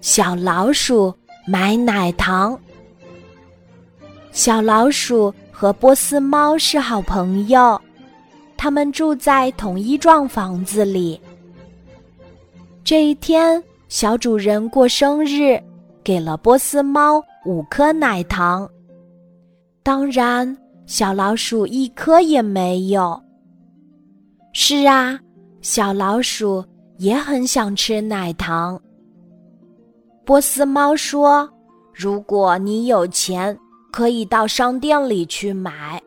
小老鼠买奶糖。小老鼠和波斯猫是好朋友，他们住在同一幢房子里。这一天，小主人过生日，给了波斯猫五颗奶糖。当然，小老鼠一颗也没有。是啊，小老鼠也很想吃奶糖。波斯猫说：“如果你有钱，可以到商店里去买。”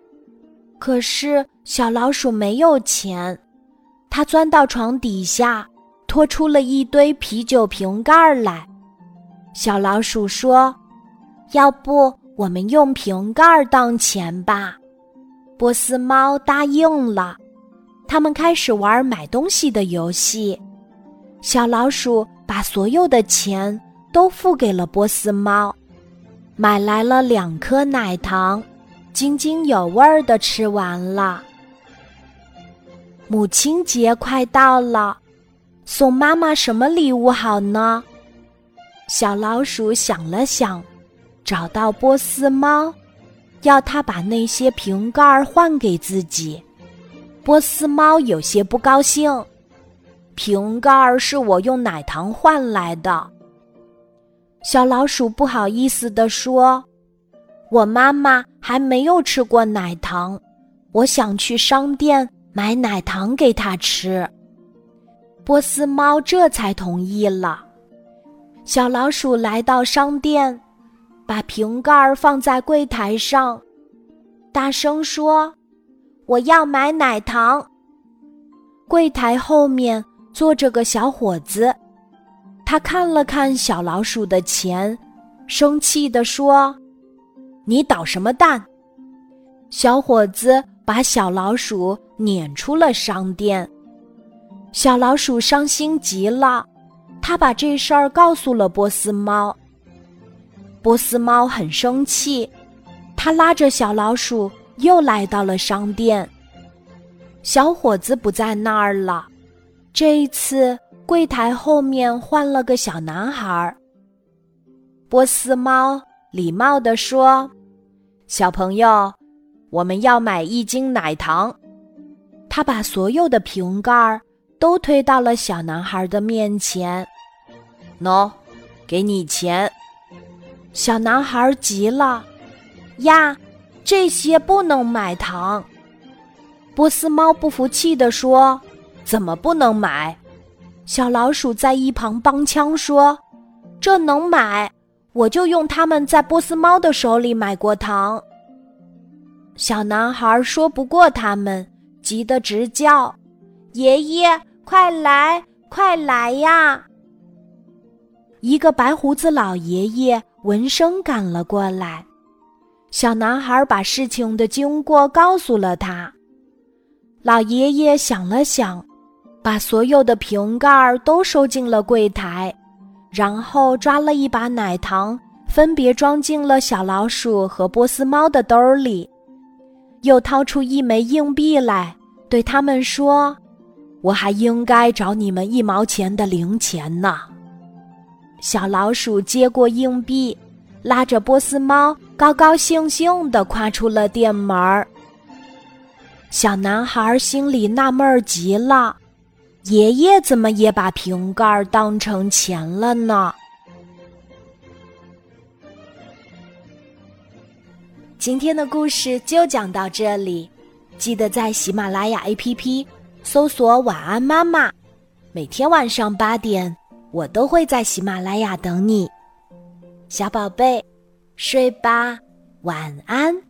可是小老鼠没有钱，它钻到床底下。拖出了一堆啤酒瓶盖来，小老鼠说：“要不我们用瓶盖当钱吧？”波斯猫答应了。他们开始玩买东西的游戏。小老鼠把所有的钱都付给了波斯猫，买来了两颗奶糖，津津有味儿的吃完了。母亲节快到了。送妈妈什么礼物好呢？小老鼠想了想，找到波斯猫，要它把那些瓶盖换给自己。波斯猫有些不高兴，瓶盖是我用奶糖换来的。小老鼠不好意思地说：“我妈妈还没有吃过奶糖，我想去商店买奶糖给她吃。”波斯猫这才同意了。小老鼠来到商店，把瓶盖放在柜台上，大声说：“我要买奶糖。”柜台后面坐着个小伙子，他看了看小老鼠的钱，生气地说：“你捣什么蛋？”小伙子把小老鼠撵出了商店。小老鼠伤心极了，他把这事儿告诉了波斯猫。波斯猫很生气，他拉着小老鼠又来到了商店。小伙子不在那儿了，这一次柜台后面换了个小男孩。波斯猫礼貌地说：“小朋友，我们要买一斤奶糖。”他把所有的瓶盖。都推到了小男孩的面前，喏，给你钱。小男孩急了，呀，这些不能买糖。波斯猫不服气地说：“怎么不能买？”小老鼠在一旁帮腔说：“这能买，我就用它们在波斯猫的手里买过糖。”小男孩说不过他们，急得直叫：“爷爷！”快来，快来呀！一个白胡子老爷爷闻声赶了过来。小男孩把事情的经过告诉了他。老爷爷想了想，把所有的瓶盖都收进了柜台，然后抓了一把奶糖，分别装进了小老鼠和波斯猫的兜里，又掏出一枚硬币来，对他们说。我还应该找你们一毛钱的零钱呢。小老鼠接过硬币，拉着波斯猫，高高兴兴地跨出了店门儿。小男孩心里纳闷极了：爷爷怎么也把瓶盖当成钱了呢？今天的故事就讲到这里，记得在喜马拉雅 APP。搜索“晚安妈妈”，每天晚上八点，我都会在喜马拉雅等你，小宝贝，睡吧，晚安。